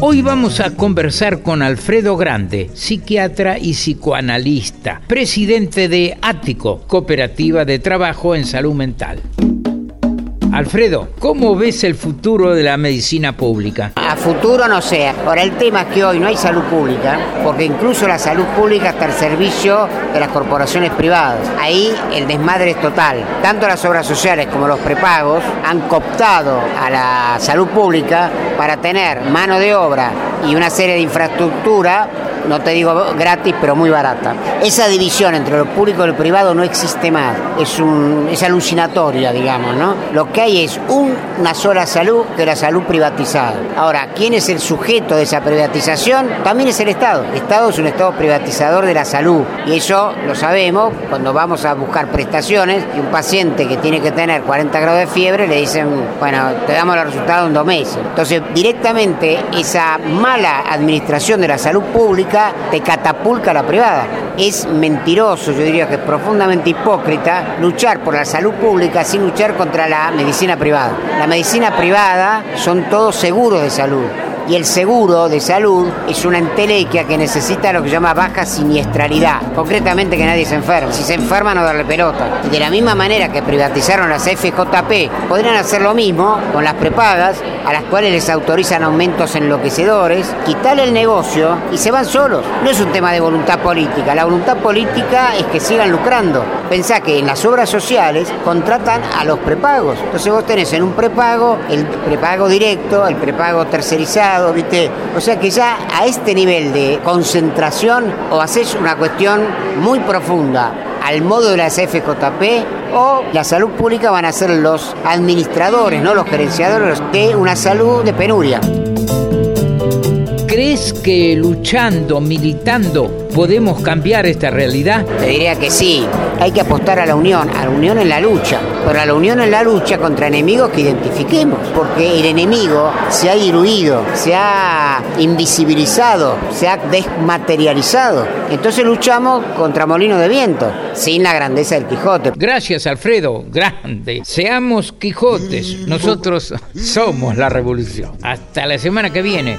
Hoy vamos a conversar con Alfredo Grande, psiquiatra y psicoanalista, presidente de Ático, Cooperativa de Trabajo en Salud Mental. Alfredo, ¿cómo ves el futuro de la medicina pública? A futuro no sé. Ahora el tema es que hoy no hay salud pública, porque incluso la salud pública está al servicio de las corporaciones privadas. Ahí el desmadre es total. Tanto las obras sociales como los prepagos han cooptado a la salud pública para tener mano de obra y una serie de infraestructura, no te digo gratis, pero muy barata. Esa división entre lo público y lo privado no existe más. Es, un, es alucinatoria, digamos, ¿no? Lo que hay es un- una sola salud, que la salud privatizada. Ahora, ¿quién es el sujeto de esa privatización? También es el Estado. El Estado es un Estado privatizador de la salud. Y eso lo sabemos cuando vamos a buscar prestaciones y un paciente que tiene que tener 40 grados de fiebre le dicen, bueno, te damos los resultados en dos meses. Entonces, directamente esa mala administración de la salud pública te catapulta la privada. Es mentiroso, yo diría que es profundamente hipócrita luchar por la salud pública sin luchar contra la medicina privada. La medicina privada son todos seguros de salud. Y el seguro de salud es una entelequia que necesita lo que se llama baja siniestralidad. Concretamente que nadie se enferme. Si se enferma no darle pelota. Y de la misma manera que privatizaron las FJP, podrían hacer lo mismo con las prepagas, a las cuales les autorizan aumentos enloquecedores, quitarle el negocio y se van solos. No es un tema de voluntad política. La voluntad política es que sigan lucrando. Pensá que en las obras sociales contratan a los prepagos. Entonces vos tenés en un prepago el prepago directo, el prepago tercerizado, O sea que ya a este nivel de concentración o haces una cuestión muy profunda al modo de las FJP o la salud pública van a ser los administradores, no los gerenciadores de una salud de penuria. ¿Crees que luchando, militando, podemos cambiar esta realidad? Te diría que sí, hay que apostar a la unión, a la unión en la lucha, pero a la unión en la lucha contra enemigos que identifiquemos, porque el enemigo se ha diluido, se ha invisibilizado, se ha desmaterializado. Entonces luchamos contra molino de viento, sin la grandeza del Quijote. Gracias, Alfredo. Grande. Seamos Quijotes. Nosotros somos la revolución. Hasta la semana que viene.